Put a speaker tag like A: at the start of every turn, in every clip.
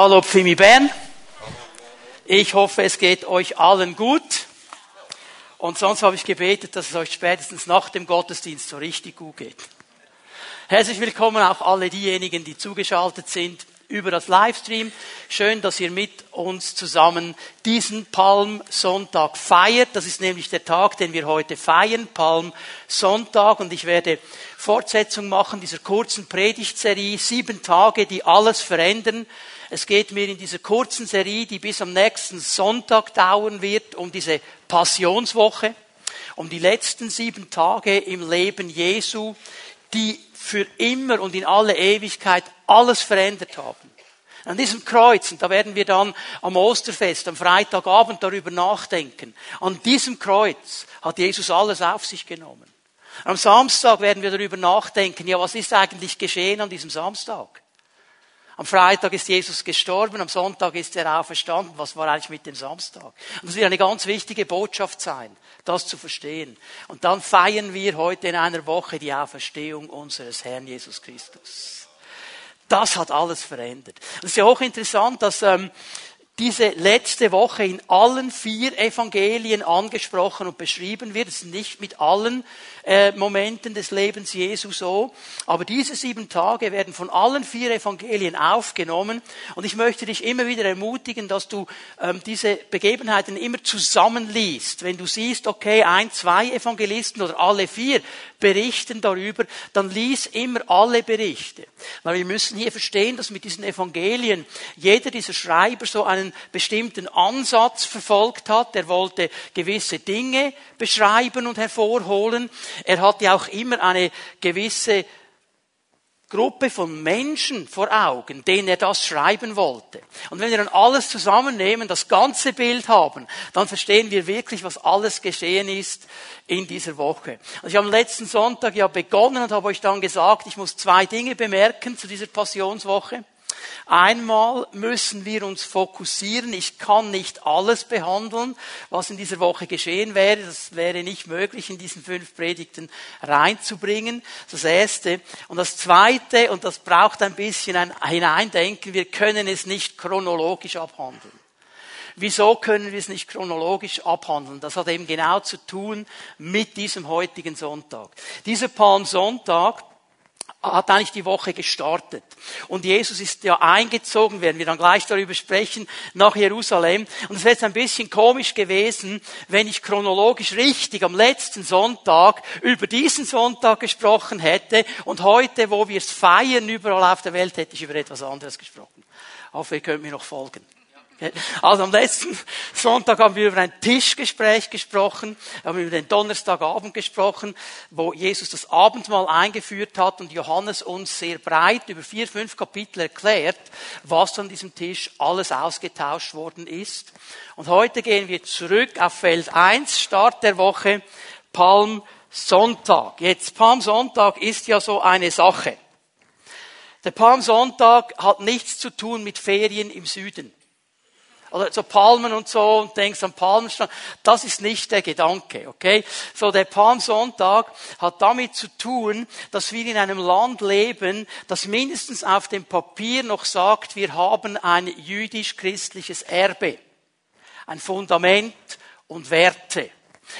A: Hallo Pfimi Bern. Ich hoffe, es geht euch allen gut. Und sonst habe ich gebetet, dass es euch spätestens nach dem Gottesdienst so richtig gut geht. Herzlich willkommen auch alle diejenigen, die zugeschaltet sind über das Livestream. Schön, dass ihr mit uns zusammen diesen Palmsonntag feiert. Das ist nämlich der Tag, den wir heute feiern, Palmsonntag. Und ich werde Fortsetzung machen dieser kurzen Predigtserie, sieben Tage, die alles verändern. Es geht mir in dieser kurzen Serie, die bis am nächsten Sonntag dauern wird, um diese Passionswoche, um die letzten sieben Tage im Leben Jesu, die für immer und in alle Ewigkeit alles verändert haben. An diesem Kreuz, und da werden wir dann am Osterfest, am Freitagabend darüber nachdenken, an diesem Kreuz hat Jesus alles auf sich genommen. Am Samstag werden wir darüber nachdenken, ja, was ist eigentlich geschehen an diesem Samstag? Am Freitag ist Jesus gestorben, am Sonntag ist er auferstanden. Was war eigentlich mit dem Samstag? Und das wird eine ganz wichtige Botschaft sein, das zu verstehen. Und dann feiern wir heute in einer Woche die Auferstehung unseres Herrn Jesus Christus. Das hat alles verändert. Es ist ja auch interessant, dass ähm, diese letzte Woche in allen vier Evangelien angesprochen und beschrieben wird. Es ist nicht mit allen äh, Momenten des Lebens Jesu so. Aber diese sieben Tage werden von allen vier Evangelien aufgenommen. Und ich möchte dich immer wieder ermutigen, dass du ähm, diese Begebenheiten immer zusammenliest. Wenn du siehst, okay, ein, zwei Evangelisten oder alle vier berichten darüber, dann lies immer alle Berichte. Weil wir müssen hier verstehen, dass mit diesen Evangelien jeder dieser Schreiber so einen bestimmten Ansatz verfolgt hat. Er wollte gewisse Dinge beschreiben und hervorholen. Er hatte auch immer eine gewisse Gruppe von Menschen vor Augen, denen er das schreiben wollte. Und wenn wir dann alles zusammennehmen, das ganze Bild haben, dann verstehen wir wirklich, was alles geschehen ist in dieser Woche. Also ich habe am letzten Sonntag ja begonnen und habe euch dann gesagt, ich muss zwei Dinge bemerken zu dieser Passionswoche. Einmal müssen wir uns fokussieren. Ich kann nicht alles behandeln, was in dieser Woche geschehen wäre. Das wäre nicht möglich, in diesen fünf Predigten reinzubringen. Das erste. Und das zweite, und das braucht ein bisschen ein Hineindenken, wir können es nicht chronologisch abhandeln. Wieso können wir es nicht chronologisch abhandeln? Das hat eben genau zu tun mit diesem heutigen Sonntag. Dieser Palmsonntag hat eigentlich die Woche gestartet. Und Jesus ist ja eingezogen, werden wir dann gleich darüber sprechen, nach Jerusalem. Und es wäre jetzt ein bisschen komisch gewesen, wenn ich chronologisch richtig am letzten Sonntag über diesen Sonntag gesprochen hätte und heute, wo wir es feiern überall auf der Welt, hätte ich über etwas anderes gesprochen. Hoffe, ihr könnt mir noch folgen. Also am letzten Sonntag haben wir über ein Tischgespräch gesprochen, haben über den Donnerstagabend gesprochen, wo Jesus das Abendmahl eingeführt hat und Johannes uns sehr breit über vier, fünf Kapitel erklärt, was an diesem Tisch alles ausgetauscht worden ist. Und heute gehen wir zurück auf Feld 1, Start der Woche, Palmsonntag. Jetzt, Palmsonntag ist ja so eine Sache. Der Palmsonntag hat nichts zu tun mit Ferien im Süden oder so Palmen und so und denkst an Palmenstrand. Das ist nicht der Gedanke, okay? So der Palmsonntag hat damit zu tun, dass wir in einem Land leben, das mindestens auf dem Papier noch sagt, wir haben ein jüdisch-christliches Erbe, ein Fundament und Werte.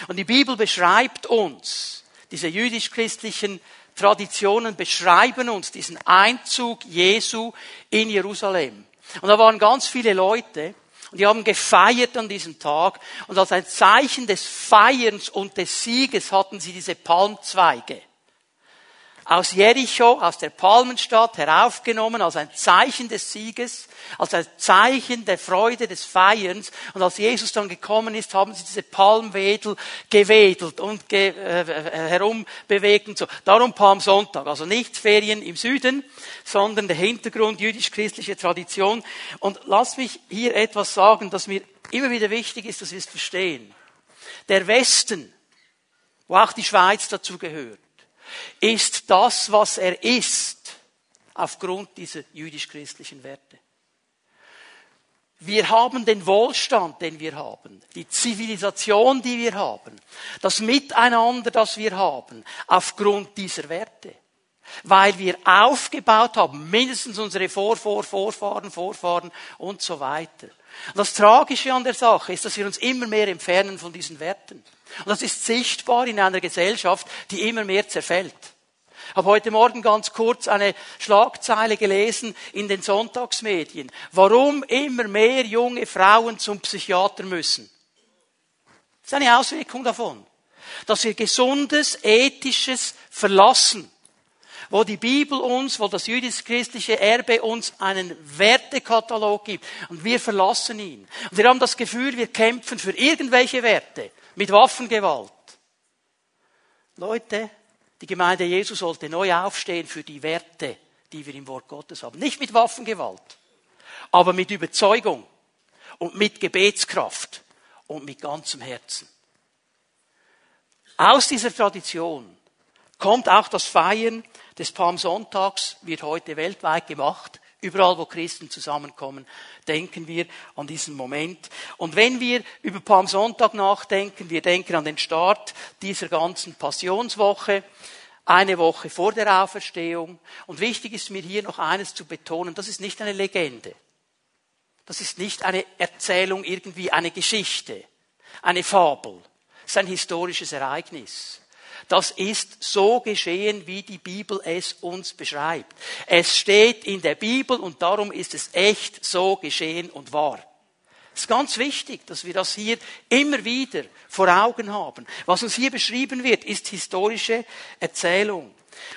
A: Und die Bibel beschreibt uns, diese jüdisch-christlichen Traditionen beschreiben uns diesen Einzug Jesu in Jerusalem. Und da waren ganz viele Leute, und die haben gefeiert an diesem Tag. Und als ein Zeichen des Feierns und des Sieges hatten sie diese Palmzweige aus Jericho, aus der Palmenstadt heraufgenommen als ein Zeichen des Sieges, als ein Zeichen der Freude, des Feierns. Und als Jesus dann gekommen ist, haben sie diese Palmwedel gewedelt und ge äh, äh herumbewegt und so. Darum Palmsonntag. Also nicht Ferien im Süden, sondern der Hintergrund jüdisch-christliche Tradition. Und lass mich hier etwas sagen, das mir immer wieder wichtig ist, dass wir es verstehen. Der Westen, wo auch die Schweiz dazu gehört, ist das, was er ist, aufgrund dieser jüdisch-christlichen Werte. Wir haben den Wohlstand, den wir haben, die Zivilisation, die wir haben, das Miteinander, das wir haben, aufgrund dieser Werte. weil wir aufgebaut haben, mindestens unsere Vor, Vor, Vorfahren, Vorfahren und so weiter. Das Tragische an der Sache ist, dass wir uns immer mehr entfernen von diesen Werten. Und das ist sichtbar in einer Gesellschaft, die immer mehr zerfällt. Ich habe heute Morgen ganz kurz eine Schlagzeile gelesen in den Sonntagsmedien. Warum immer mehr junge Frauen zum Psychiater müssen. Das ist eine Auswirkung davon. Dass wir gesundes, ethisches verlassen wo die Bibel uns, wo das jüdisch-christliche Erbe uns einen Wertekatalog gibt und wir verlassen ihn. Und wir haben das Gefühl, wir kämpfen für irgendwelche Werte mit Waffengewalt. Leute, die Gemeinde Jesu sollte neu aufstehen für die Werte, die wir im Wort Gottes haben. Nicht mit Waffengewalt, aber mit Überzeugung und mit Gebetskraft und mit ganzem Herzen. Aus dieser Tradition kommt auch das Feiern des Palmsonntags wird heute weltweit gemacht. Überall, wo Christen zusammenkommen, denken wir an diesen Moment. Und wenn wir über Palmsonntag nachdenken, wir denken an den Start dieser ganzen Passionswoche, eine Woche vor der Auferstehung. Und wichtig ist mir hier noch eines zu betonen, das ist nicht eine Legende. Das ist nicht eine Erzählung, irgendwie eine Geschichte, eine Fabel. Es ist ein historisches Ereignis. Das ist so geschehen, wie die Bibel es uns beschreibt. Es steht in der Bibel und darum ist es echt so geschehen und wahr. Es ist ganz wichtig, dass wir das hier immer wieder vor Augen haben. Was uns hier beschrieben wird, ist historische Erzählung.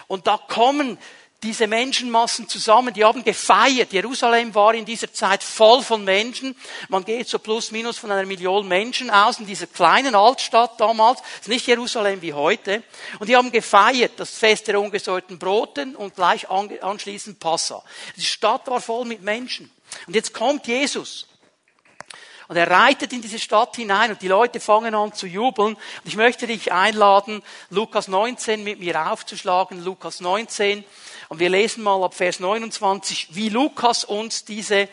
A: Und da kommen diese Menschenmassen zusammen, die haben gefeiert. Jerusalem war in dieser Zeit voll von Menschen. Man geht so plus minus von einer Million Menschen aus in dieser kleinen Altstadt damals. Ist nicht Jerusalem wie heute. Und die haben gefeiert, das Fest der ungesäuerten Broten und gleich anschließend Passa. Die Stadt war voll mit Menschen. Und jetzt kommt Jesus. Und er reitet in diese Stadt hinein und die Leute fangen an zu jubeln. Und ich möchte dich einladen, Lukas 19 mit mir aufzuschlagen. Lukas 19. Und wir lesen mal ab Vers 29, wie Lukas uns diese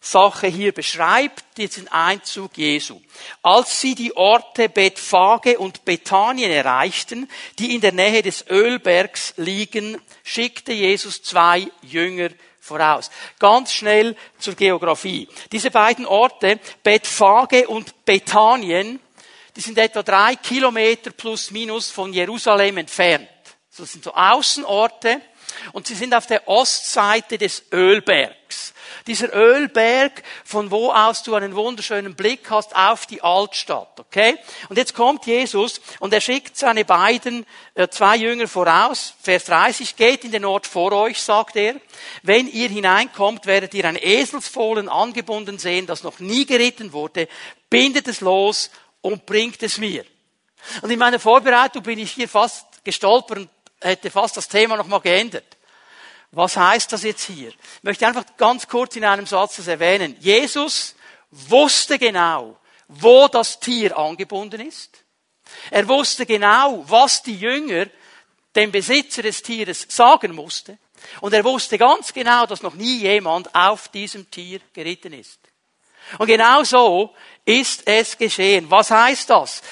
A: Sache hier beschreibt, diesen Einzug Jesu. Als sie die Orte Bethphage und Bethanien erreichten, die in der Nähe des Ölbergs liegen, schickte Jesus zwei Jünger voraus. Ganz schnell zur Geografie. Diese beiden Orte, Bethphage und Bethanien, die sind etwa drei Kilometer plus minus von Jerusalem entfernt. Das sind so Außenorte, und sie sind auf der Ostseite des Ölbergs. Dieser Ölberg, von wo aus du einen wunderschönen Blick hast auf die Altstadt, okay? Und jetzt kommt Jesus und er schickt seine beiden, äh, zwei Jünger voraus. Vers 30, geht in den Ort vor euch, sagt er. Wenn ihr hineinkommt, werdet ihr ein Eselsfohlen angebunden sehen, das noch nie geritten wurde. Bindet es los und bringt es mir. Und in meiner Vorbereitung bin ich hier fast gestolpert hätte fast das Thema nochmal geändert. Was heißt das jetzt hier? Ich möchte einfach ganz kurz in einem Satz das erwähnen. Jesus wusste genau, wo das Tier angebunden ist. Er wusste genau, was die Jünger dem Besitzer des Tieres sagen musste. Und er wusste ganz genau, dass noch nie jemand auf diesem Tier geritten ist. Und genau so ist es geschehen. Was heißt das?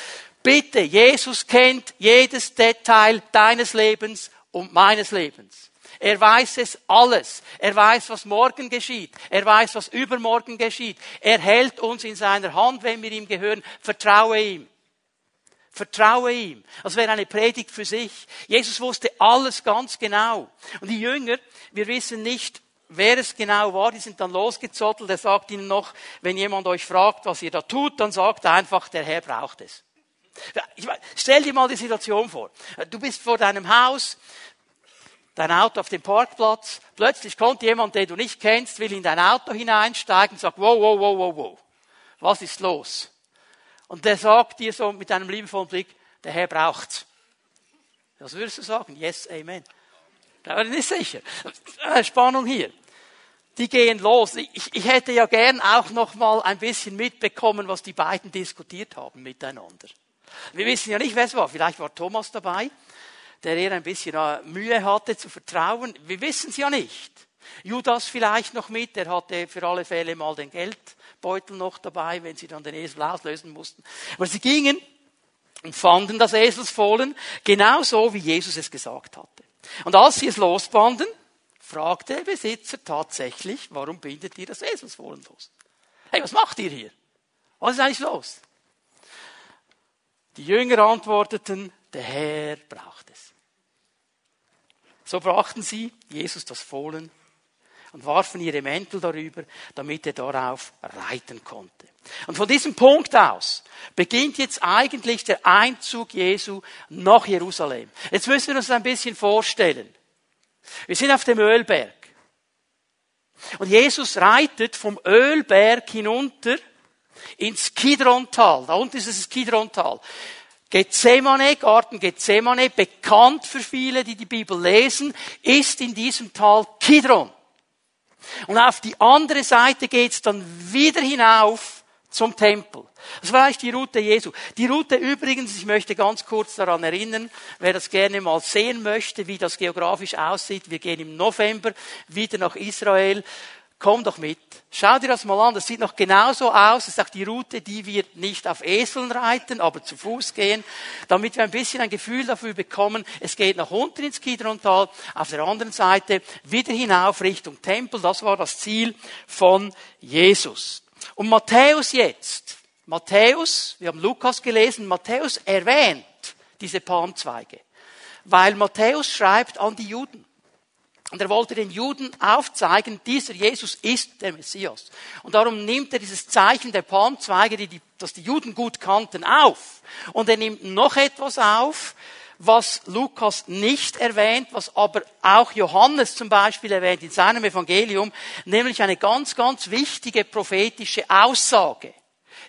A: Bitte, Jesus kennt jedes Detail deines Lebens und meines Lebens. Er weiß es alles. Er weiß, was morgen geschieht. Er weiß, was übermorgen geschieht. Er hält uns in seiner Hand, wenn wir ihm gehören. Vertraue ihm. Vertraue ihm. Das wäre eine Predigt für sich. Jesus wusste alles ganz genau. Und die Jünger, wir wissen nicht, wer es genau war, die sind dann losgezottelt. Er sagt ihnen noch, wenn jemand euch fragt, was ihr da tut, dann sagt einfach, der Herr braucht es. Stell dir mal die Situation vor. Du bist vor deinem Haus, dein Auto auf dem Parkplatz, plötzlich kommt jemand, den du nicht kennst, will in dein Auto hineinsteigen und sagt, wow, wow, wow, wow, wow, was ist los? Und der sagt dir so mit einem liebevollen Blick, der Herr braucht's. Was würdest du sagen? Yes, amen. Da bin ich nicht sicher. Spannung hier. Die gehen los. Ich, ich hätte ja gern auch noch mal ein bisschen mitbekommen, was die beiden diskutiert haben miteinander. Wir wissen ja nicht, wer es war. Vielleicht war Thomas dabei, der eher ein bisschen äh, Mühe hatte zu vertrauen. Wir wissen es ja nicht. Judas vielleicht noch mit, der hatte für alle Fälle mal den Geldbeutel noch dabei, wenn sie dann den Esel auslösen mussten. Aber sie gingen und fanden das Eselsfohlen genauso, wie Jesus es gesagt hatte. Und als sie es losbanden, fragte der Besitzer tatsächlich, warum bindet ihr das Eselsfohlen los? Hey, was macht ihr hier? Was ist eigentlich los? Die Jünger antworteten, der Herr braucht es. So brachten sie Jesus das Fohlen und warfen ihre Mäntel darüber, damit er darauf reiten konnte. Und von diesem Punkt aus beginnt jetzt eigentlich der Einzug Jesu nach Jerusalem. Jetzt müssen wir uns ein bisschen vorstellen. Wir sind auf dem Ölberg. Und Jesus reitet vom Ölberg hinunter ins Kidrontal. Da unten ist es das Kidrontal. Gethsemane, Garten Gethsemane, bekannt für viele, die die Bibel lesen, ist in diesem Tal Kidron. Und auf die andere Seite geht's dann wieder hinauf zum Tempel. Das war eigentlich die Route Jesu. Die Route übrigens, ich möchte ganz kurz daran erinnern, wer das gerne mal sehen möchte, wie das geografisch aussieht. Wir gehen im November wieder nach Israel. Komm doch mit. Schau dir das mal an. Das sieht noch genauso aus. Das ist auch die Route, die wir nicht auf Eseln reiten, aber zu Fuß gehen, damit wir ein bisschen ein Gefühl dafür bekommen. Es geht nach unten ins Kidrontal, auf der anderen Seite wieder hinauf Richtung Tempel. Das war das Ziel von Jesus. Und Matthäus jetzt. Matthäus, wir haben Lukas gelesen, Matthäus erwähnt diese Palmzweige. Weil Matthäus schreibt an die Juden. Und er wollte den Juden aufzeigen, dieser Jesus ist der Messias. Und darum nimmt er dieses Zeichen der Palmzweige, die, die, das die Juden gut kannten, auf. Und er nimmt noch etwas auf, was Lukas nicht erwähnt, was aber auch Johannes zum Beispiel erwähnt in seinem Evangelium, nämlich eine ganz, ganz wichtige prophetische Aussage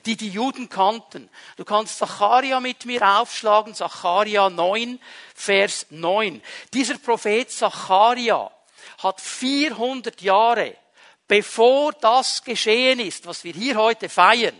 A: die die Juden kannten. Du kannst Zacharia mit mir aufschlagen, Zacharia 9, Vers 9. Dieser Prophet Zacharia hat 400 Jahre, bevor das geschehen ist, was wir hier heute feiern,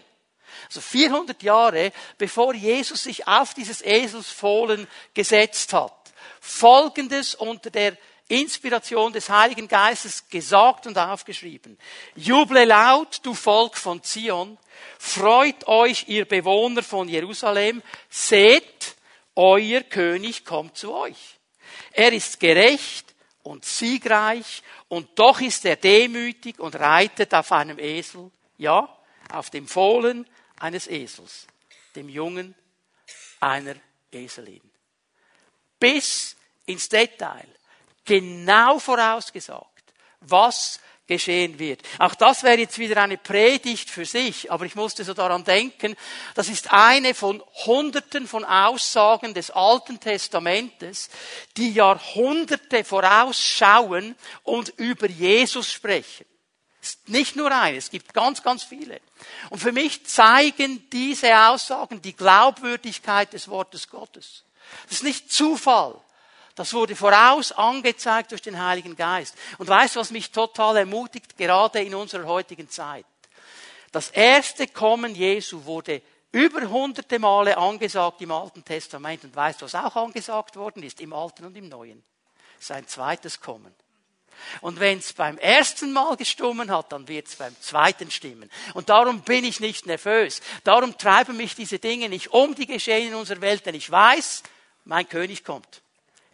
A: also 400 Jahre, bevor Jesus sich auf dieses Eselsfohlen gesetzt hat, Folgendes unter der Inspiration des Heiligen Geistes gesagt und aufgeschrieben. Juble laut, du Volk von Zion, freut euch, ihr Bewohner von Jerusalem, seht, euer König kommt zu euch. Er ist gerecht und siegreich und doch ist er demütig und reitet auf einem Esel, ja, auf dem Fohlen eines Esels, dem Jungen einer Eselin. Bis ins Detail genau vorausgesagt, was geschehen wird. Auch das wäre jetzt wieder eine Predigt für sich, aber ich musste so daran denken, das ist eine von Hunderten von Aussagen des Alten Testamentes, die Jahrhunderte vorausschauen und über Jesus sprechen. nicht nur eine, es gibt ganz, ganz viele. Und für mich zeigen diese Aussagen die Glaubwürdigkeit des Wortes Gottes. Das ist nicht Zufall. Das wurde voraus angezeigt durch den Heiligen Geist. Und weißt du, was mich total ermutigt, gerade in unserer heutigen Zeit? Das erste Kommen Jesu wurde über hunderte Male angesagt im Alten Testament. Und weißt du, was auch angesagt worden ist im Alten und im Neuen? Sein zweites Kommen. Und wenn es beim ersten Mal gestummen hat, dann wird es beim zweiten stimmen. Und darum bin ich nicht nervös. Darum treiben mich diese Dinge nicht um, die geschehen in unserer Welt, denn ich weiß, mein König kommt.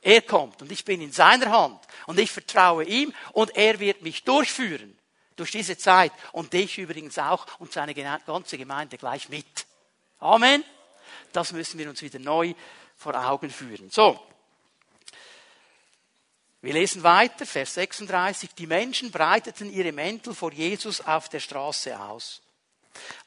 A: Er kommt und ich bin in seiner Hand und ich vertraue ihm und er wird mich durchführen durch diese Zeit und dich übrigens auch und seine ganze Gemeinde gleich mit. Amen. Das müssen wir uns wieder neu vor Augen führen. So. Wir lesen weiter, Vers 36. Die Menschen breiteten ihre Mäntel vor Jesus auf der Straße aus.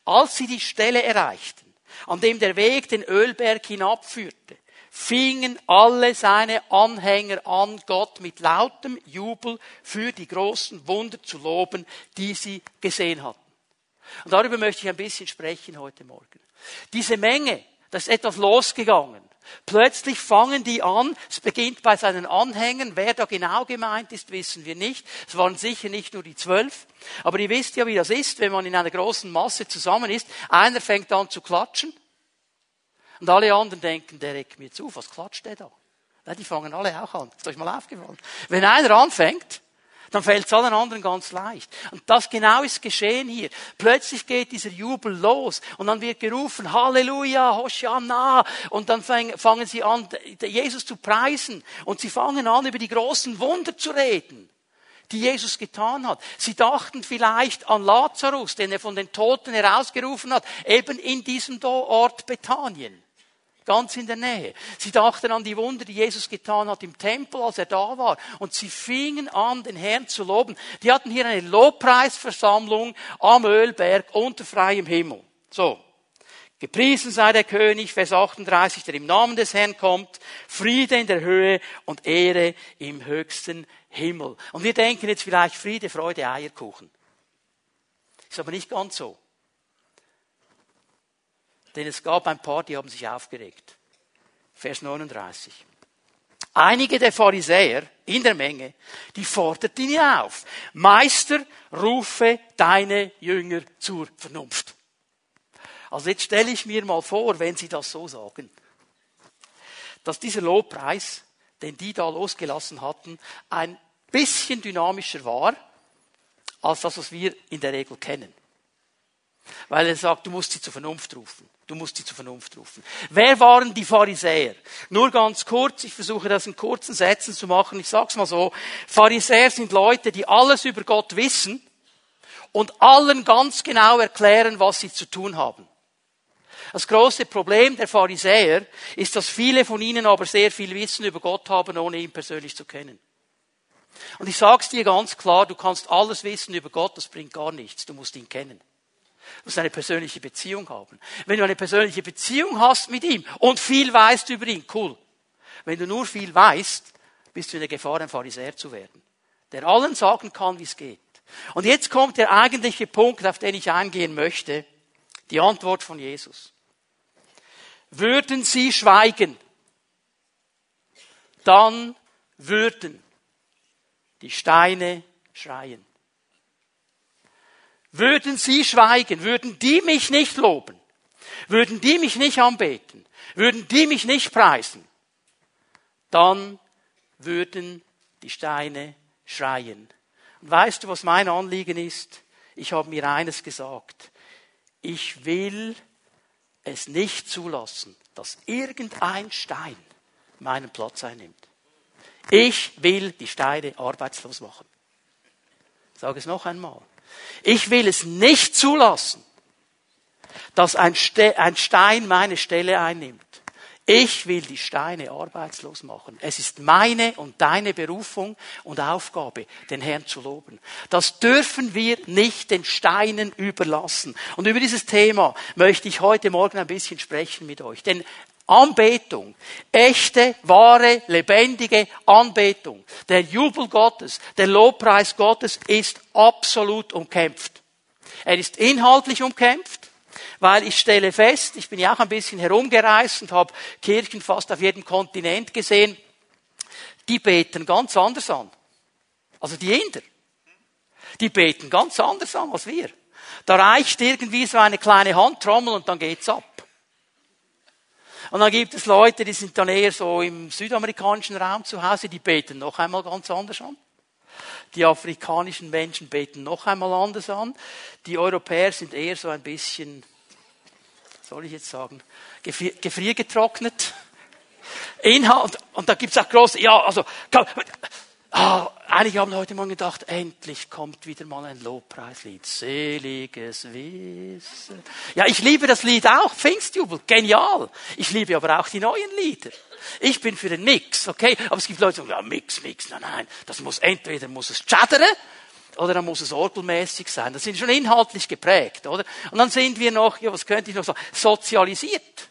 A: Als sie die Stelle erreichten, an dem der Weg den Ölberg hinabführte, fingen alle seine Anhänger an, Gott mit lautem Jubel für die großen Wunder zu loben, die sie gesehen hatten. Und darüber möchte ich ein bisschen sprechen heute Morgen. Diese Menge, da ist etwas losgegangen. Plötzlich fangen die an, es beginnt bei seinen Anhängern, wer da genau gemeint ist, wissen wir nicht. Es waren sicher nicht nur die zwölf. Aber ihr wisst ja, wie das ist, wenn man in einer großen Masse zusammen ist. Einer fängt an zu klatschen, und alle anderen denken, der regt mir zu, was klatscht der da? Ja, die fangen alle auch an. Ist euch mal aufgefallen? Wenn einer anfängt, Dann fällt es allen anderen ganz leicht. Und das genau ist geschehen hier. Plötzlich geht dieser Jubel los und dann wird gerufen, Halleluja, Hosanna. Und dann fangen sie an, Jesus zu preisen. Und sie fangen an, über die großen Wunder zu reden die Jesus getan hat. Sie dachten vielleicht an Lazarus, den er von den Toten herausgerufen hat, eben in diesem Ort Bethanien ganz in der Nähe. Sie dachten an die Wunder, die Jesus getan hat im Tempel, als er da war. Und sie fingen an, den Herrn zu loben. Die hatten hier eine Lobpreisversammlung am Ölberg unter freiem Himmel. So. Gepriesen sei der König, Vers 38, der im Namen des Herrn kommt, Friede in der Höhe und Ehre im höchsten Himmel. Und wir denken jetzt vielleicht Friede, Freude, Eierkuchen. Ist aber nicht ganz so. Denn es gab ein paar, die haben sich aufgeregt. Vers 39. Einige der Pharisäer in der Menge, die forderten ihn auf. Meister, rufe deine Jünger zur Vernunft. Also jetzt stelle ich mir mal vor, wenn sie das so sagen, dass dieser Lobpreis, den die da losgelassen hatten, ein bisschen dynamischer war, als das, was wir in der Regel kennen. Weil er sagt, du musst sie zur Vernunft rufen. Du musst sie zur Vernunft rufen. Wer waren die Pharisäer? Nur ganz kurz, ich versuche das in kurzen Sätzen zu machen. Ich sag's mal so. Pharisäer sind Leute, die alles über Gott wissen und allen ganz genau erklären, was sie zu tun haben. Das große Problem der Pharisäer ist, dass viele von ihnen aber sehr viel Wissen über Gott haben, ohne ihn persönlich zu kennen. Und ich sag's dir ganz klar, du kannst alles wissen über Gott, das bringt gar nichts. Du musst ihn kennen. Du musst eine persönliche Beziehung haben. Wenn du eine persönliche Beziehung hast mit ihm und viel weißt über ihn, cool. Wenn du nur viel weißt, bist du in der Gefahr, ein Pharisäer zu werden, der allen sagen kann, wie es geht. Und jetzt kommt der eigentliche Punkt, auf den ich eingehen möchte, die Antwort von Jesus. Würden sie schweigen, dann würden die Steine schreien. Würden sie schweigen, würden die mich nicht loben, würden die mich nicht anbeten, würden die mich nicht preisen, dann würden die Steine schreien. Und weißt du, was mein Anliegen ist? Ich habe mir eines gesagt. Ich will es nicht zulassen, dass irgendein Stein meinen Platz einnimmt. Ich will die Steine arbeitslos machen. Ich sage es noch einmal. Ich will es nicht zulassen, dass ein, Stein meine Stelle einnimmt. Ich will die Steine arbeitslos machen. Es ist meine und deine Berufung und Aufgabe, den Herrn zu loben. Das dürfen wir nicht den Steinen überlassen. Und über dieses Thema möchte ich heute Morgen ein bisschen sprechen mit euch. Denn Anbetung, echte, wahre, lebendige Anbetung, der Jubel Gottes, der Lobpreis Gottes ist absolut umkämpft. Er ist inhaltlich umkämpft, weil ich stelle fest, ich bin ja auch ein bisschen herumgereist und habe Kirchen fast auf jedem Kontinent gesehen, die beten ganz anders an. Also die Inder. Die beten ganz anders an als wir. Da reicht irgendwie so eine kleine Handtrommel und dann geht's ab. Und dann gibt es Leute, die sind dann eher so im südamerikanischen Raum zu Hause, die beten noch einmal ganz anders an. Die afrikanischen Menschen beten noch einmal anders an. Die Europäer sind eher so ein bisschen, soll ich jetzt sagen, gefriergetrocknet. Inhalt, und da gibt's auch große, ja, also, Ah, einige haben heute Morgen gedacht, endlich kommt wieder mal ein Lobpreislied. Seliges Wissen. Ja, ich liebe das Lied auch, Pfingstjubel, genial. Ich liebe aber auch die neuen Lieder. Ich bin für den Mix, okay? Aber es gibt Leute, die sagen, ja, Mix, Mix, nein, nein. Das muss, entweder muss es chattern, oder dann muss es orgelmäßig sein. Das sind schon inhaltlich geprägt, oder? Und dann sind wir noch, ja, was könnte ich noch sagen, sozialisiert.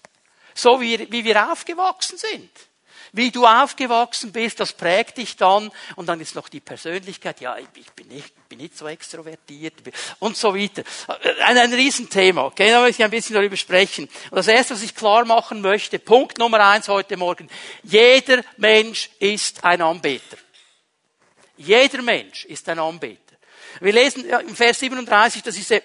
A: So wie, wie wir aufgewachsen sind. Wie du aufgewachsen bist, das prägt dich dann. Und dann ist noch die Persönlichkeit. Ja, ich bin nicht, bin nicht so extrovertiert. Und so weiter. Ein, ein Riesenthema. Okay, da möchte ich ein bisschen darüber sprechen. Und das erste, was ich klar machen möchte, Punkt Nummer eins heute Morgen. Jeder Mensch ist ein Anbeter. Jeder Mensch ist ein Anbeter. Wir lesen im Vers 37, dass diese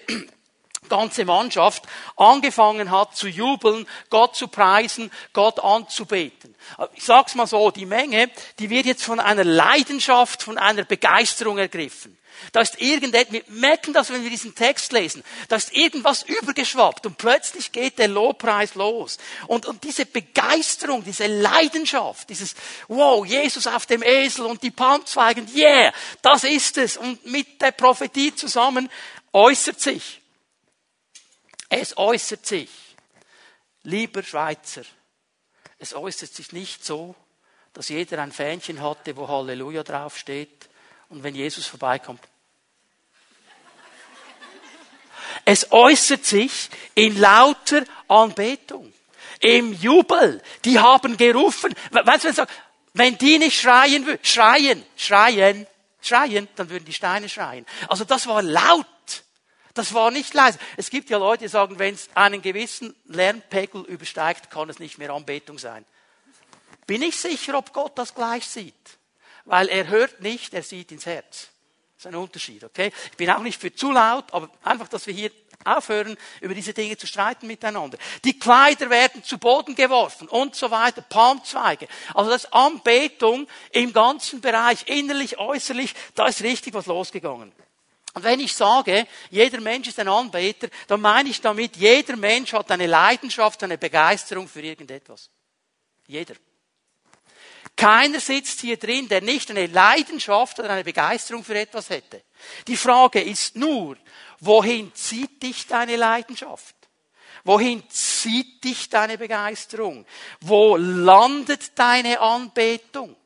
A: ganze Mannschaft angefangen hat zu jubeln, Gott zu preisen, Gott anzubeten. Ich sag's mal so, die Menge, die wird jetzt von einer Leidenschaft, von einer Begeisterung ergriffen. Da ist irgendetwas, wir merken das, wenn wir diesen Text lesen, da ist irgendwas übergeschwappt und plötzlich geht der Lobpreis los. Und, und diese Begeisterung, diese Leidenschaft, dieses, wow, Jesus auf dem Esel und die Palmzweigen, yeah, das ist es. Und mit der Prophetie zusammen äußert sich. Es äußert sich, lieber Schweizer, es äußert sich nicht so, dass jeder ein Fähnchen hatte, wo Halleluja draufsteht und wenn Jesus vorbeikommt. Es äußert sich in lauter Anbetung, im Jubel. Die haben gerufen. Weißt du, wenn die nicht schreien würden, schreien, schreien, schreien, dann würden die Steine schreien. Also das war laut. Das war nicht leise. Es gibt ja Leute, die sagen, wenn es einen gewissen Lärmpegel übersteigt, kann es nicht mehr Anbetung sein. Bin ich sicher, ob Gott das gleich sieht? Weil er hört nicht, er sieht ins Herz. Das ist ein Unterschied, okay? Ich bin auch nicht für zu laut, aber einfach, dass wir hier aufhören, über diese Dinge zu streiten miteinander. Die Kleider werden zu Boden geworfen und so weiter, Palmzweige. Also das Anbetung im ganzen Bereich, innerlich, äußerlich, da ist richtig was losgegangen. Und wenn ich sage, jeder Mensch ist ein Anbeter, dann meine ich damit, jeder Mensch hat eine Leidenschaft, eine Begeisterung für irgendetwas. Jeder. Keiner sitzt hier drin, der nicht eine Leidenschaft oder eine Begeisterung für etwas hätte. Die Frage ist nur, wohin zieht dich deine Leidenschaft? Wohin zieht dich deine Begeisterung? Wo landet deine Anbetung?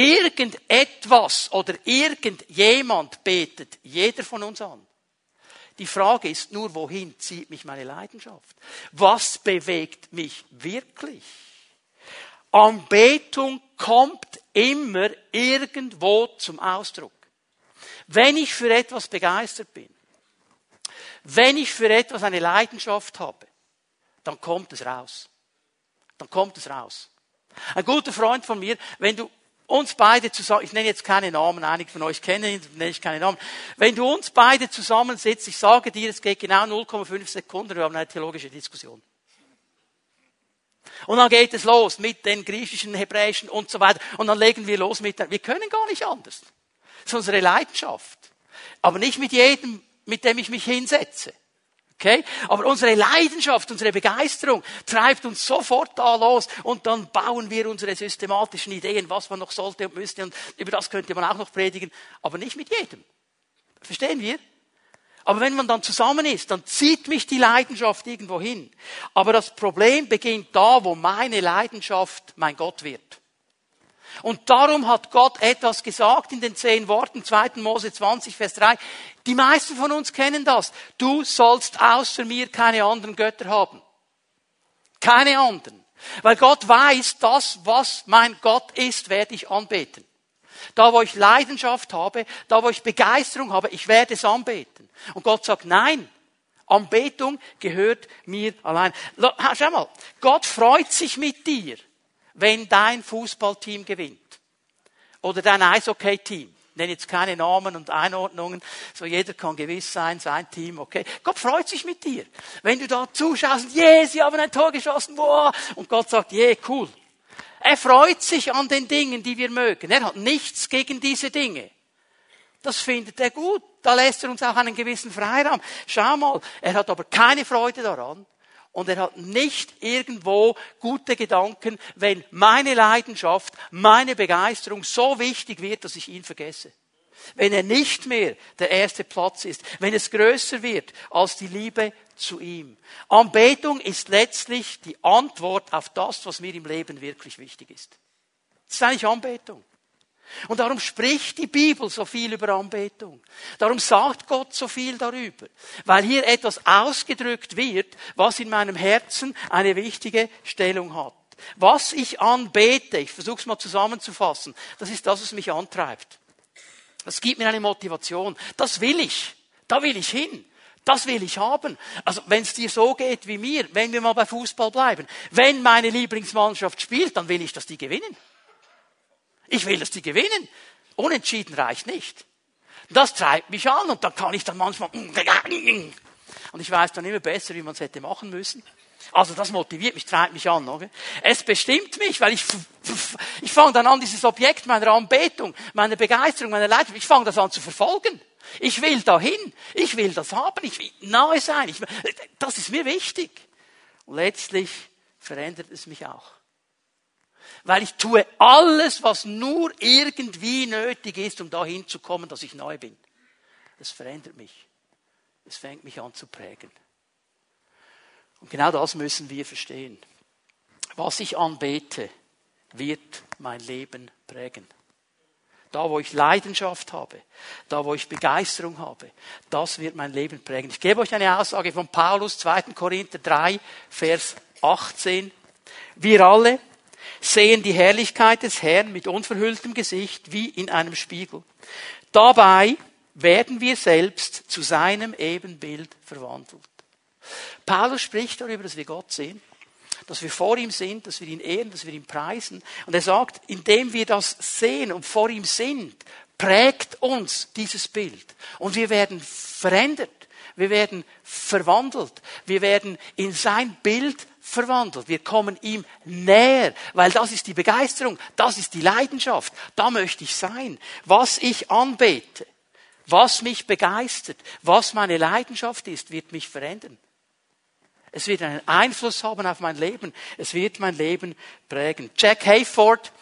A: Irgendetwas oder irgendjemand betet jeder von uns an. Die Frage ist nur, wohin zieht mich meine Leidenschaft? Was bewegt mich wirklich? Anbetung kommt immer irgendwo zum Ausdruck. Wenn ich für etwas begeistert bin, wenn ich für etwas eine Leidenschaft habe, dann kommt es raus. Dann kommt es raus. Ein guter Freund von mir, wenn du uns beide zusammen, ich nenne jetzt keine Namen, einige von euch kennen ihn, nenne ich keine Namen. Wenn du uns beide zusammensitzt, ich sage dir, es geht genau 0,5 Sekunden, wir haben eine theologische Diskussion. Und dann geht es los mit den griechischen, hebräischen und so weiter. Und dann legen wir los mit, wir können gar nicht anders. Das ist unsere Leidenschaft. Aber nicht mit jedem, mit dem ich mich hinsetze. Okay? Aber unsere Leidenschaft, unsere Begeisterung treibt uns sofort da los und dann bauen wir unsere systematischen Ideen, was man noch sollte und müsste und über das könnte man auch noch predigen, aber nicht mit jedem. Verstehen wir? Aber wenn man dann zusammen ist, dann zieht mich die Leidenschaft irgendwo hin. Aber das Problem beginnt da, wo meine Leidenschaft mein Gott wird. Und darum hat Gott etwas gesagt in den zehn Worten, 2. Mose 20, Vers 3. Die meisten von uns kennen das. Du sollst außer mir keine anderen Götter haben. Keine anderen. Weil Gott weiß, das, was mein Gott ist, werde ich anbeten. Da, wo ich Leidenschaft habe, da, wo ich Begeisterung habe, ich werde es anbeten. Und Gott sagt, nein, Anbetung gehört mir allein. Schau mal, Gott freut sich mit dir wenn dein Fußballteam gewinnt. Oder dein Eishockey-Team. Ich nenne jetzt keine Namen und Einordnungen, so jeder kann gewiss sein, sein Team, okay. Gott freut sich mit dir. Wenn du da zuschaust, yeah, sie haben ein Tor geschossen, wow, und Gott sagt, yeah, cool. Er freut sich an den Dingen, die wir mögen. Er hat nichts gegen diese Dinge. Das findet er gut. Da lässt er uns auch einen gewissen Freiraum. Schau mal, er hat aber keine Freude daran, und er hat nicht irgendwo gute Gedanken, wenn meine Leidenschaft, meine Begeisterung so wichtig wird, dass ich ihn vergesse. Wenn er nicht mehr der erste Platz ist, wenn es größer wird als die Liebe zu ihm. Anbetung ist letztlich die Antwort auf das, was mir im Leben wirklich wichtig ist. Das ist eigentlich Anbetung. Und darum spricht die Bibel so viel über Anbetung. Darum sagt Gott so viel darüber. Weil hier etwas ausgedrückt wird, was in meinem Herzen eine wichtige Stellung hat. Was ich anbete, ich versuche es mal zusammenzufassen, das ist das, was mich antreibt. Das gibt mir eine Motivation. Das will ich. Da will ich hin. Das will ich haben. Also wenn es dir so geht wie mir, wenn wir mal bei Fußball bleiben, wenn meine Lieblingsmannschaft spielt, dann will ich, dass die gewinnen. Ich will, dass die gewinnen. Unentschieden reicht nicht. Das treibt mich an und da kann ich dann manchmal. und ich weiß dann immer besser, wie man es hätte machen müssen. Also das motiviert mich, treibt mich an. Okay? Es bestimmt mich, weil ich, ich fange dann an, dieses Objekt meiner Anbetung, meiner Begeisterung, meiner Leidenschaft, ich fange das an zu verfolgen. Ich will dahin, ich will das haben, ich will nahe sein. Ich, das ist mir wichtig. Und letztlich verändert es mich auch. Weil ich tue alles, was nur irgendwie nötig ist, um dahin zu kommen, dass ich neu bin. Es verändert mich. Es fängt mich an zu prägen. Und genau das müssen wir verstehen. Was ich anbete, wird mein Leben prägen. Da, wo ich Leidenschaft habe, da, wo ich Begeisterung habe, das wird mein Leben prägen. Ich gebe euch eine Aussage von Paulus, 2. Korinther 3, Vers 18. Wir alle sehen die Herrlichkeit des Herrn mit unverhülltem Gesicht wie in einem Spiegel. Dabei werden wir selbst zu seinem Ebenbild verwandelt. Paulus spricht darüber, dass wir Gott sehen, dass wir vor ihm sind, dass wir ihn ehren, dass wir ihn preisen. Und er sagt, indem wir das sehen und vor ihm sind, prägt uns dieses Bild. Und wir werden verändert. Wir werden verwandelt. Wir werden in sein Bild verwandelt. Wir kommen ihm näher, weil das ist die Begeisterung, das ist die Leidenschaft. Da möchte ich sein. Was ich anbete, was mich begeistert, was meine Leidenschaft ist, wird mich verändern. Es wird einen Einfluss haben auf mein Leben. Es wird mein Leben prägen. Jack Hayford,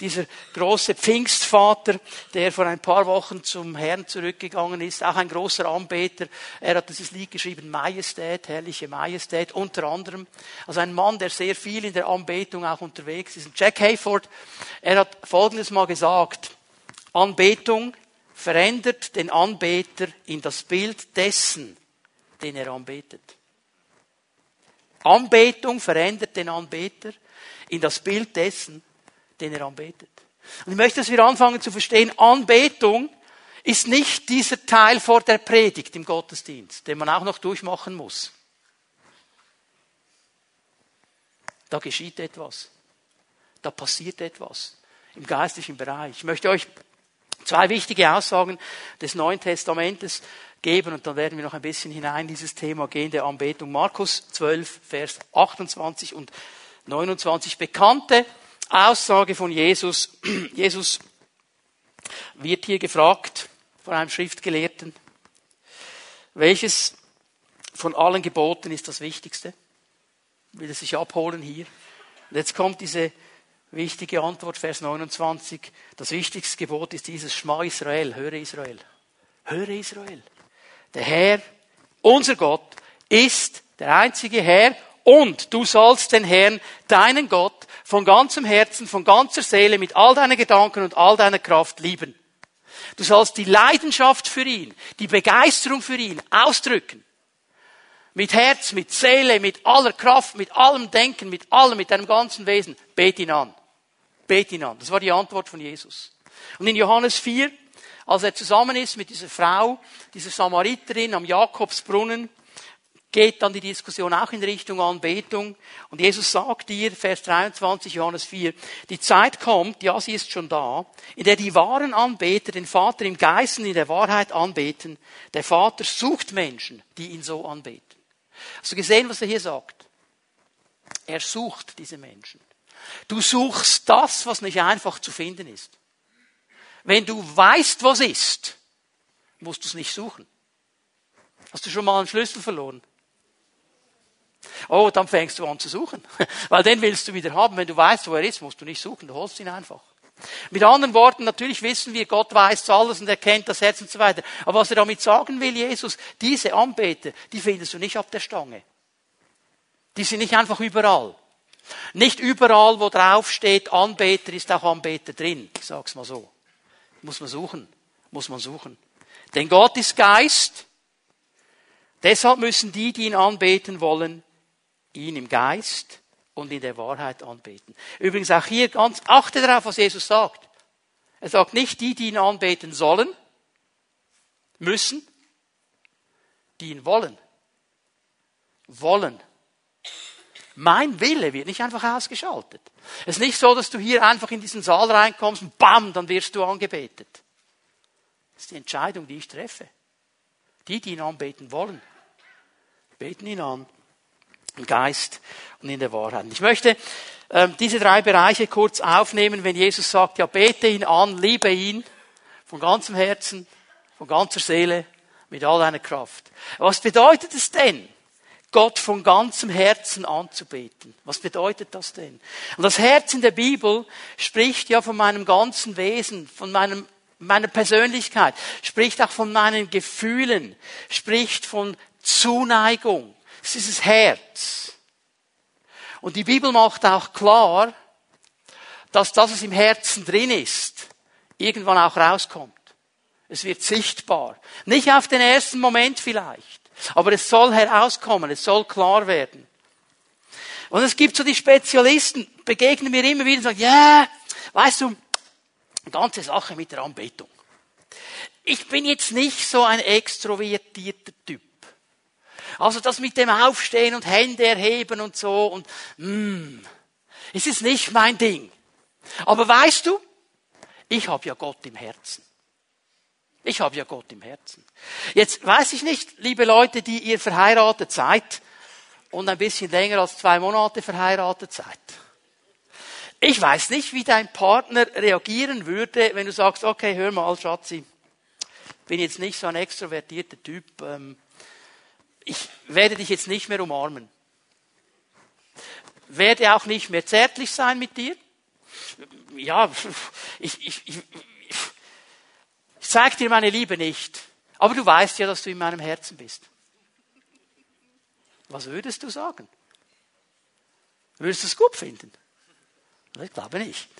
A: dieser große Pfingstvater, der vor ein paar Wochen zum Herrn zurückgegangen ist, auch ein großer Anbeter. Er hat dieses Lied geschrieben, Majestät, herrliche Majestät, unter anderem. Also ein Mann, der sehr viel in der Anbetung auch unterwegs ist. Jack Hayford, er hat Folgendes mal gesagt. Anbetung verändert den Anbeter in das Bild dessen, den er anbetet. Anbetung verändert den Anbeter in das Bild dessen, den er anbetet. Und ich möchte, dass wir anfangen zu verstehen, Anbetung ist nicht dieser Teil vor der Predigt im Gottesdienst, den man auch noch durchmachen muss. Da geschieht etwas. Da passiert etwas im geistlichen Bereich. Ich möchte euch zwei wichtige Aussagen des Neuen Testamentes geben und dann werden wir noch ein bisschen hinein in dieses Thema gehen der Anbetung. Markus 12, Vers 28 und 29. Bekannte Aussage von Jesus. Jesus wird hier gefragt von einem Schriftgelehrten, welches von allen Geboten ist das Wichtigste? Will er sich abholen hier? Und jetzt kommt diese wichtige Antwort, Vers 29. Das wichtigste Gebot ist dieses Schma Israel, höre Israel. Höre Israel. Der Herr, unser Gott, ist der einzige Herr und du sollst den Herrn, deinen Gott, von ganzem Herzen, von ganzer Seele, mit all deinen Gedanken und all deiner Kraft lieben. Du sollst die Leidenschaft für ihn, die Begeisterung für ihn ausdrücken. Mit Herz, mit Seele, mit aller Kraft, mit allem Denken, mit allem, mit deinem ganzen Wesen. Bet ihn an. Bet ihn an. Das war die Antwort von Jesus. Und in Johannes 4, als er zusammen ist mit dieser Frau, dieser Samariterin am Jakobsbrunnen, geht dann die Diskussion auch in Richtung Anbetung. Und Jesus sagt ihr, Vers 23, Johannes 4, die Zeit kommt, ja, sie ist schon da, in der die wahren Anbeter den Vater im Geist und in der Wahrheit anbeten. Der Vater sucht Menschen, die ihn so anbeten. Hast du gesehen, was er hier sagt? Er sucht diese Menschen. Du suchst das, was nicht einfach zu finden ist. Wenn du weißt, was ist, musst du es nicht suchen. Hast du schon mal einen Schlüssel verloren? Oh, dann fängst du an zu suchen. Weil den willst du wieder haben. Wenn du weißt, wo er ist, musst du nicht suchen. Du holst ihn einfach. Mit anderen Worten, natürlich wissen wir, Gott weiß alles und er kennt das Herz und so weiter. Aber was er damit sagen will, Jesus, diese Anbeter, die findest du nicht auf der Stange. Die sind nicht einfach überall. Nicht überall, wo drauf steht, Anbeter ist auch Anbeter drin. Ich sag's mal so. Muss man suchen. Muss man suchen. Denn Gott ist Geist. Deshalb müssen die, die ihn anbeten wollen, ihn im Geist und in der Wahrheit anbeten. Übrigens auch hier ganz, achte darauf, was Jesus sagt. Er sagt nicht die, die ihn anbeten sollen, müssen, die ihn wollen. Wollen. Mein Wille wird nicht einfach ausgeschaltet. Es ist nicht so, dass du hier einfach in diesen Saal reinkommst und bam, dann wirst du angebetet. Das ist die Entscheidung, die ich treffe. Die, die ihn anbeten wollen, Beten ihn an. Im Geist und in der Wahrheit. Ich möchte ähm, diese drei Bereiche kurz aufnehmen, wenn Jesus sagt, ja, bete ihn an, liebe ihn von ganzem Herzen, von ganzer Seele, mit all deiner Kraft. Was bedeutet es denn, Gott von ganzem Herzen anzubeten? Was bedeutet das denn? Und das Herz in der Bibel spricht ja von meinem ganzen Wesen, von meinem meiner Persönlichkeit, spricht auch von meinen Gefühlen, spricht von Zuneigung. Es ist das Herz. Und die Bibel macht auch klar, dass das, was im Herzen drin ist, irgendwann auch rauskommt. Es wird sichtbar. Nicht auf den ersten Moment vielleicht, aber es soll herauskommen, es soll klar werden. Und es gibt so die Spezialisten, begegnen mir immer wieder und sagen, ja, yeah, weißt du, ganze Sache mit der Anbetung. Ich bin jetzt nicht so ein extrovertierter Typ. Also das mit dem Aufstehen und Hände erheben und so und mm, es ist nicht mein Ding. Aber weißt du, ich habe ja Gott im Herzen. Ich habe ja Gott im Herzen. Jetzt weiß ich nicht, liebe Leute, die ihr verheiratet seid und ein bisschen länger als zwei Monate verheiratet seid. Ich weiß nicht, wie dein Partner reagieren würde, wenn du sagst, okay, hör mal, Schatzi, bin jetzt nicht so ein extrovertierter Typ, ähm, ich werde dich jetzt nicht mehr umarmen. Werde auch nicht mehr zärtlich sein mit dir. Ja, ich, ich, ich, ich zeig dir meine Liebe nicht. Aber du weißt ja, dass du in meinem Herzen bist. Was würdest du sagen? Würdest du es gut finden? Ich glaube nicht.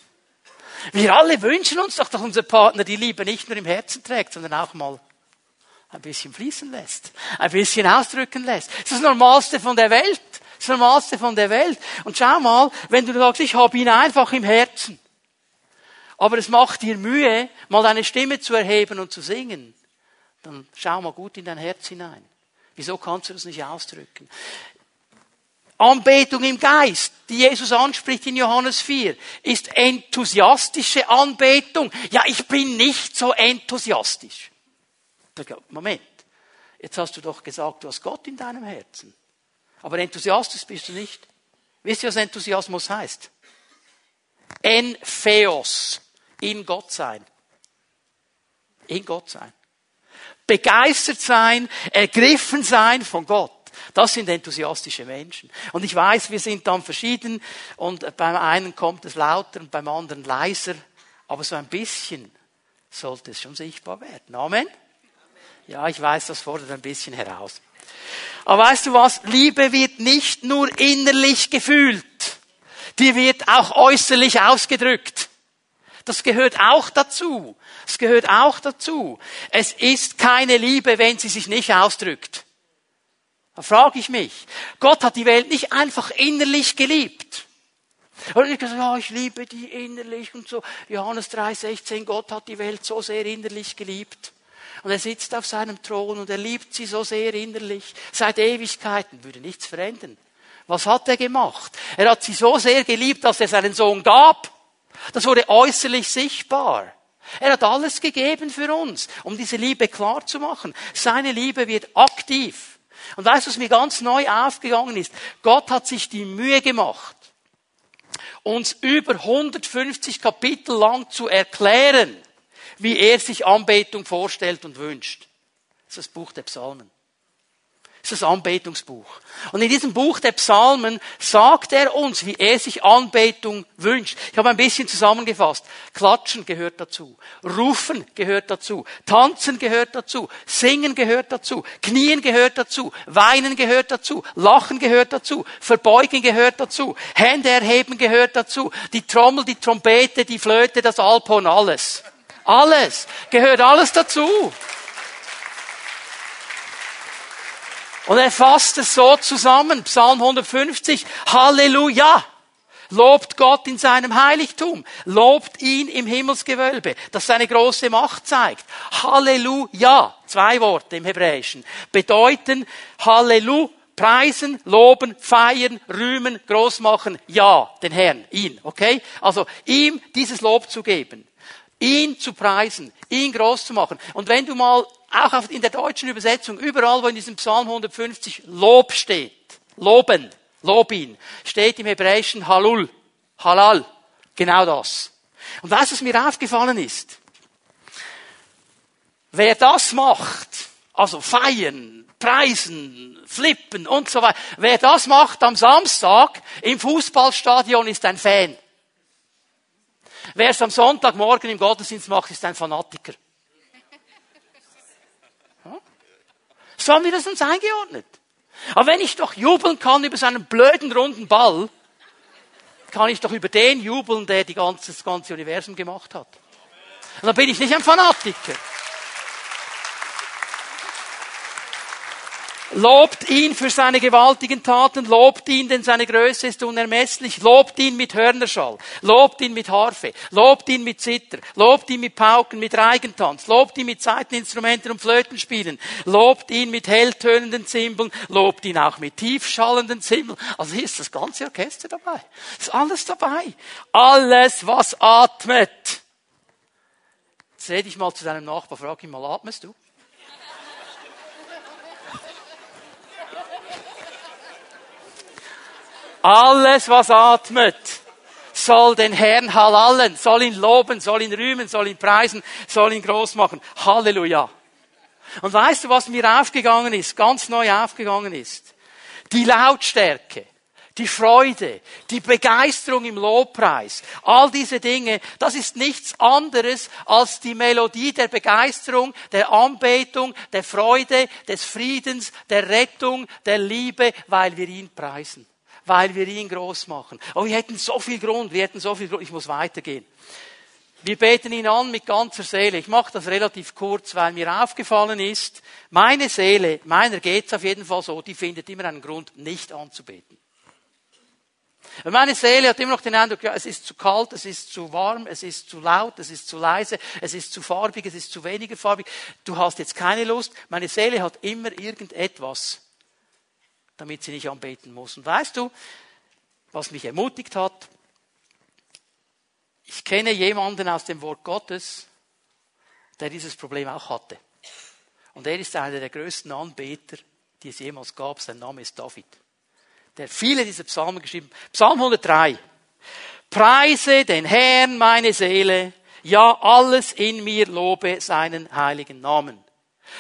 A: Wir alle wünschen uns doch, dass unser Partner die Liebe nicht nur im Herzen trägt, sondern auch mal ein bisschen fließen lässt, ein bisschen ausdrücken lässt. Das ist das Normalste von der Welt. Das Normalste von der Welt. Und schau mal, wenn du sagst, ich habe ihn einfach im Herzen, aber es macht dir Mühe, mal deine Stimme zu erheben und zu singen, dann schau mal gut in dein Herz hinein. Wieso kannst du das nicht ausdrücken? Anbetung im Geist, die Jesus anspricht in Johannes 4, ist enthusiastische Anbetung. Ja, ich bin nicht so enthusiastisch. Moment, jetzt hast du doch gesagt, du hast Gott in deinem Herzen. Aber enthusiastisch bist du nicht. Wisst ihr, was Enthusiasmus heißt? Entheos. In Gott sein. In Gott sein. Begeistert sein, ergriffen sein von Gott. Das sind enthusiastische Menschen. Und ich weiß, wir sind dann verschieden und beim einen kommt es lauter und beim anderen leiser, aber so ein bisschen sollte es schon sichtbar werden. Amen? Ja, ich weiß, das fordert ein bisschen heraus. Aber weißt du was? Liebe wird nicht nur innerlich gefühlt, die wird auch äußerlich ausgedrückt. Das gehört auch dazu. Es gehört auch dazu. Es ist keine Liebe, wenn sie sich nicht ausdrückt. Da frage ich mich. Gott hat die Welt nicht einfach innerlich geliebt. Und ich gesagt, ja, ich liebe die innerlich und so. Johannes 3,16, Gott hat die Welt so sehr innerlich geliebt. Und er sitzt auf seinem Thron und er liebt sie so sehr innerlich. Seit Ewigkeiten würde nichts verändern. Was hat er gemacht? Er hat sie so sehr geliebt, dass er seinen Sohn gab. Das wurde äußerlich sichtbar. Er hat alles gegeben für uns, um diese Liebe klar zu machen. Seine Liebe wird aktiv. Und weißt du, was mir ganz neu aufgegangen ist? Gott hat sich die Mühe gemacht, uns über 150 Kapitel lang zu erklären, wie er sich Anbetung vorstellt und wünscht. Das ist das Buch der Psalmen. Das ist das Anbetungsbuch. Und in diesem Buch der Psalmen sagt er uns, wie er sich Anbetung wünscht. Ich habe ein bisschen zusammengefasst. Klatschen gehört dazu. Rufen gehört dazu. Tanzen gehört dazu. Singen gehört dazu. Knien gehört dazu. Weinen gehört dazu. Lachen gehört dazu. Verbeugen gehört dazu. Hände erheben gehört dazu. Die Trommel, die Trompete, die Flöte, das Alphorn, alles. Alles. Gehört alles dazu. Und er fasst es so zusammen. Psalm 150. Halleluja. Lobt Gott in seinem Heiligtum. Lobt ihn im Himmelsgewölbe, das seine große Macht zeigt. Halleluja. Zwei Worte im Hebräischen. Bedeuten Halleluja. Preisen, loben, feiern, rühmen, groß machen, ja, den Herrn, ihn, okay? Also ihm dieses Lob zu geben ihn zu preisen, ihn groß zu machen. Und wenn du mal auch in der deutschen Übersetzung, überall, wo in diesem Psalm 150 Lob steht, loben, lob ihn, steht im Hebräischen Halul, Halal, genau das. Und weißt du, was mir aufgefallen ist? Wer das macht, also feiern, preisen, flippen und so weiter, wer das macht am Samstag im Fußballstadion ist ein Fan. Wer es am Sonntagmorgen im Gottesdienst macht, ist ein Fanatiker. So haben wir das uns eingeordnet. Aber wenn ich doch jubeln kann über seinen blöden runden Ball, kann ich doch über den jubeln, der die ganze, das ganze Universum gemacht hat. Und dann bin ich nicht ein Fanatiker. Lobt ihn für seine gewaltigen Taten, lobt ihn, denn seine Größe ist unermesslich, lobt ihn mit Hörnerschall, lobt ihn mit Harfe, lobt ihn mit Zither, lobt ihn mit Pauken, mit Reigentanz, lobt ihn mit Seiteninstrumenten und Flötenspielen, lobt ihn mit helltönenden Zimbeln, lobt ihn auch mit tiefschallenden Zimbeln. Also hier ist das ganze Orchester dabei. Ist alles dabei. Alles, was atmet. Jetzt rede ich mal zu deinem Nachbar, frag ihn mal, atmest du? Alles, was atmet, soll den Herrn halallen, soll ihn loben, soll ihn rühmen, soll ihn preisen, soll ihn groß machen. Halleluja. Und weißt du, was mir aufgegangen ist, ganz neu aufgegangen ist? Die Lautstärke, die Freude, die Begeisterung im Lobpreis, all diese Dinge, das ist nichts anderes als die Melodie der Begeisterung, der Anbetung, der Freude, des Friedens, der Rettung, der Liebe, weil wir ihn preisen weil wir ihn groß machen. Oh, wir hätten so viel Grund, wir hätten so viel Grund, ich muss weitergehen. Wir beten ihn an mit ganzer Seele. Ich mache das relativ kurz, weil mir aufgefallen ist, meine Seele, meiner geht's auf jeden Fall so, die findet immer einen Grund, nicht anzubeten. Und meine Seele hat immer noch den Eindruck, ja, es ist zu kalt, es ist zu warm, es ist zu laut, es ist zu leise, es ist zu farbig, es ist zu weniger farbig. Du hast jetzt keine Lust. Meine Seele hat immer irgendetwas, damit sie nicht anbeten muss. Und weißt du, was mich ermutigt hat? Ich kenne jemanden aus dem Wort Gottes, der dieses Problem auch hatte. Und er ist einer der größten Anbeter, die es jemals gab. Sein Name ist David. Der viele dieser Psalmen geschrieben. Psalm 103. Preise den Herrn meine Seele, ja alles in mir lobe seinen heiligen Namen.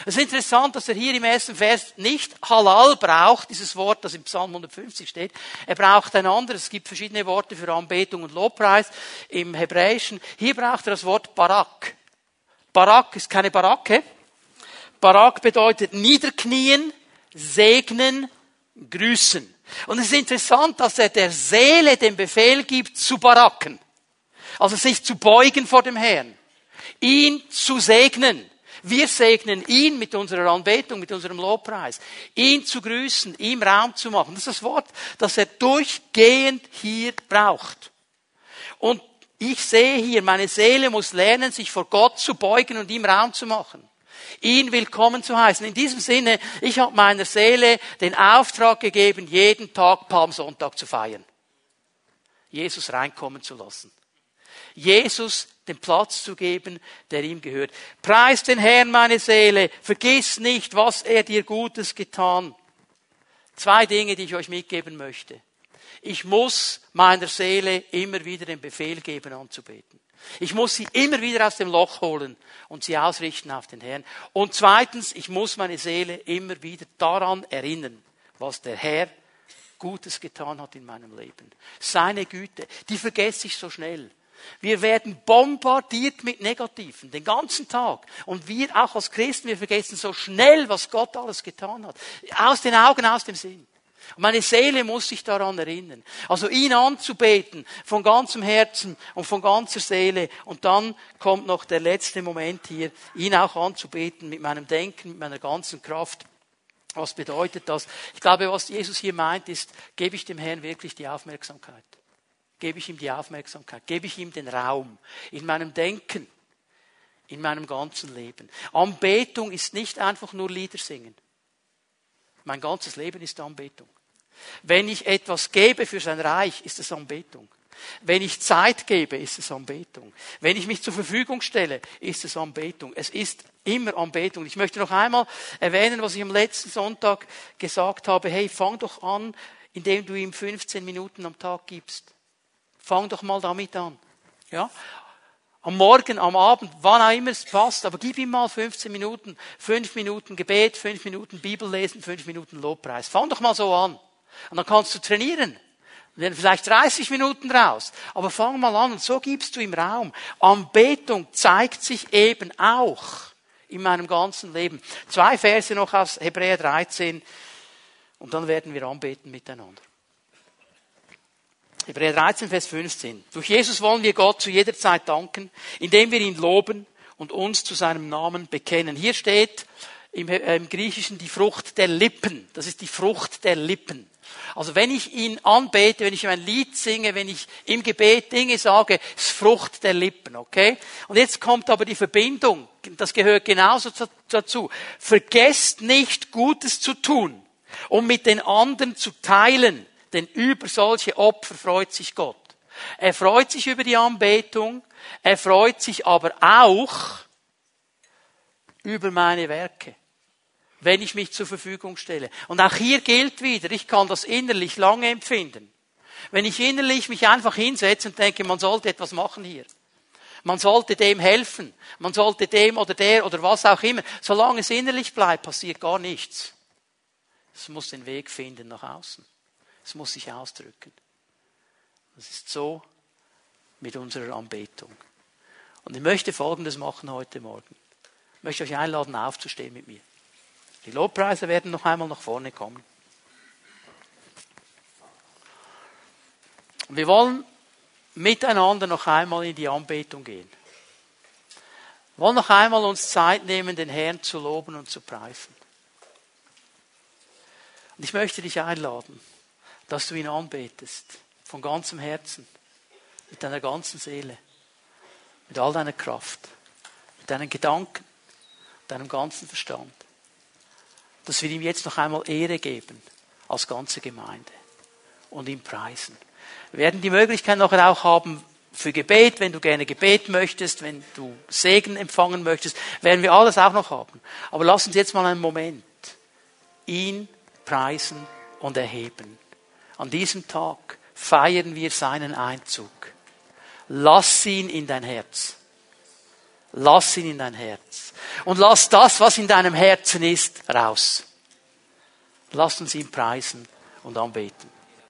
A: Es ist interessant, dass er hier im ersten Vers nicht halal braucht, dieses Wort, das im Psalm 150 steht. Er braucht ein anderes. Es gibt verschiedene Worte für Anbetung und Lobpreis im Hebräischen. Hier braucht er das Wort Barak. Barak ist keine Baracke. Barak bedeutet niederknien, segnen, grüßen. Und es ist interessant, dass er der Seele den Befehl gibt, zu baracken. Also sich zu beugen vor dem Herrn. Ihn zu segnen wir segnen ihn mit unserer Anbetung, mit unserem Lobpreis. Ihn zu grüßen, ihm Raum zu machen. Das ist das Wort, das er durchgehend hier braucht. Und ich sehe hier, meine Seele muss lernen, sich vor Gott zu beugen und ihm Raum zu machen. Ihn willkommen zu heißen. In diesem Sinne, ich habe meiner Seele den Auftrag gegeben, jeden Tag Palmsonntag zu feiern. Jesus reinkommen zu lassen. Jesus den Platz zu geben, der ihm gehört. Preis den Herrn, meine Seele, vergiss nicht, was er dir Gutes getan. Zwei Dinge, die ich euch mitgeben möchte. Ich muss meiner Seele immer wieder den Befehl geben, anzubeten. Ich muss sie immer wieder aus dem Loch holen und sie ausrichten auf den Herrn. Und zweitens, ich muss meine Seele immer wieder daran erinnern, was der Herr Gutes getan hat in meinem Leben. Seine Güte, die vergesse ich so schnell. Wir werden bombardiert mit Negativen, den ganzen Tag. Und wir auch als Christen, wir vergessen so schnell, was Gott alles getan hat. Aus den Augen, aus dem Sinn. Und meine Seele muss sich daran erinnern. Also ihn anzubeten von ganzem Herzen und von ganzer Seele. Und dann kommt noch der letzte Moment hier, ihn auch anzubeten mit meinem Denken, mit meiner ganzen Kraft. Was bedeutet das? Ich glaube, was Jesus hier meint, ist, gebe ich dem Herrn wirklich die Aufmerksamkeit gebe ich ihm die Aufmerksamkeit, gebe ich ihm den Raum in meinem Denken, in meinem ganzen Leben. Anbetung ist nicht einfach nur Lieder singen. Mein ganzes Leben ist Anbetung. Wenn ich etwas gebe für sein Reich, ist es Anbetung. Wenn ich Zeit gebe, ist es Anbetung. Wenn ich mich zur Verfügung stelle, ist es Anbetung. Es ist Immer Anbetung. Ich möchte noch einmal erwähnen, was ich am letzten Sonntag gesagt habe. Hey, fang doch an, indem du ihm 15 Minuten am Tag gibst. Fang doch mal damit an. Ja? Am Morgen, am Abend, wann auch immer es passt, aber gib ihm mal 15 Minuten, 5 Minuten Gebet, 5 Minuten Bibel lesen, 5 Minuten Lobpreis. Fang doch mal so an. Und dann kannst du trainieren. Werden vielleicht 30 Minuten raus. Aber fang mal an und so gibst du ihm Raum. Anbetung zeigt sich eben auch in meinem ganzen Leben. Zwei Verse noch aus Hebräer 13 und dann werden wir anbeten miteinander. Hebräer 13, Vers 15. Durch Jesus wollen wir Gott zu jeder Zeit danken, indem wir ihn loben und uns zu seinem Namen bekennen. Hier steht im, äh, im Griechischen die Frucht der Lippen. Das ist die Frucht der Lippen. Also wenn ich ihn anbete, wenn ich ihm ein Lied singe, wenn ich im Gebet Dinge sage, ist Frucht der Lippen, okay? Und jetzt kommt aber die Verbindung, das gehört genauso dazu. Vergesst nicht Gutes zu tun, um mit den anderen zu teilen, denn über solche Opfer freut sich Gott. Er freut sich über die Anbetung, er freut sich aber auch über meine Werke, wenn ich mich zur Verfügung stelle. Und auch hier gilt wieder, ich kann das innerlich lange empfinden. Wenn ich innerlich mich einfach hinsetze und denke, man sollte etwas machen hier. Man sollte dem helfen. Man sollte dem oder der oder was auch immer. Solange es innerlich bleibt, passiert gar nichts. Es muss den Weg finden nach außen. Es muss sich ausdrücken. Das ist so mit unserer Anbetung. Und ich möchte Folgendes machen heute Morgen. Ich möchte euch einladen, aufzustehen mit mir. Die Lobpreise werden noch einmal nach vorne kommen. Wir wollen miteinander noch einmal in die Anbetung gehen. Wir wollen noch einmal uns Zeit nehmen, den Herrn zu loben und zu preisen. Und ich möchte dich einladen, dass du ihn anbetest. Von ganzem Herzen. Mit deiner ganzen Seele. Mit all deiner Kraft. Mit deinen Gedanken. Deinem ganzen Verstand. Dass wir ihm jetzt noch einmal Ehre geben. Als ganze Gemeinde. Und ihm preisen. Wir werden die Möglichkeit nachher auch haben, für Gebet, wenn du gerne Gebet möchtest, wenn du Segen empfangen möchtest, werden wir alles auch noch haben. Aber lass uns jetzt mal einen Moment ihn preisen und erheben. An diesem Tag feiern wir seinen Einzug. Lass ihn in dein Herz. Lass ihn in dein Herz. Und lass das, was in deinem Herzen ist, raus. Lass uns ihn preisen und anbeten.